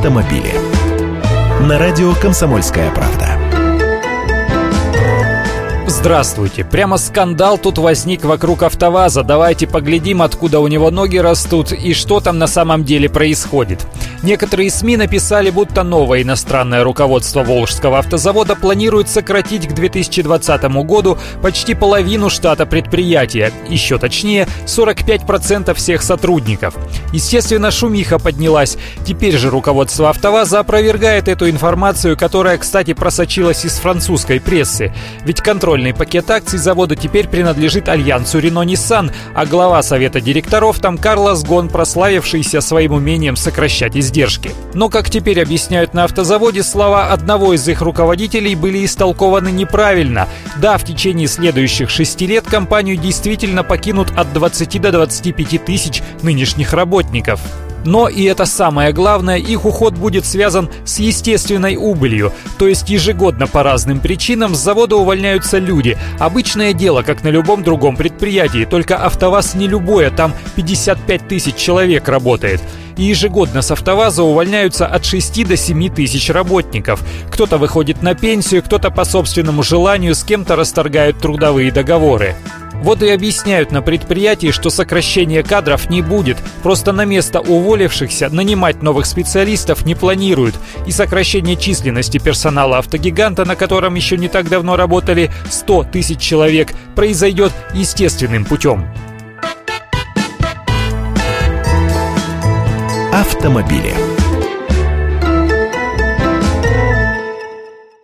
автомобили. На радио «Комсомольская правда». Здравствуйте. Прямо скандал тут возник вокруг АвтоВАЗа. Давайте поглядим, откуда у него ноги растут и что там на самом деле происходит. Некоторые СМИ написали, будто новое иностранное руководство Волжского автозавода планирует сократить к 2020 году почти половину штата предприятия, еще точнее 45% всех сотрудников. Естественно, шумиха поднялась. Теперь же руководство АвтоВАЗа опровергает эту информацию, которая, кстати, просочилась из французской прессы. Ведь контрольный пакет акций завода теперь принадлежит альянсу Renault-Nissan, а глава совета директоров там Карлос Гон, прославившийся своим умением сокращать издержки издержки. Но, как теперь объясняют на автозаводе, слова одного из их руководителей были истолкованы неправильно. Да, в течение следующих шести лет компанию действительно покинут от 20 до 25 тысяч нынешних работников. Но, и это самое главное, их уход будет связан с естественной убылью, то есть ежегодно по разным причинам с завода увольняются люди. Обычное дело, как на любом другом предприятии, только АвтоВАЗ не любое, там 55 тысяч человек работает и ежегодно с «АвтоВАЗа» увольняются от 6 до 7 тысяч работников. Кто-то выходит на пенсию, кто-то по собственному желанию, с кем-то расторгают трудовые договоры. Вот и объясняют на предприятии, что сокращения кадров не будет. Просто на место уволившихся нанимать новых специалистов не планируют. И сокращение численности персонала автогиганта, на котором еще не так давно работали 100 тысяч человек, произойдет естественным путем. автомобиле.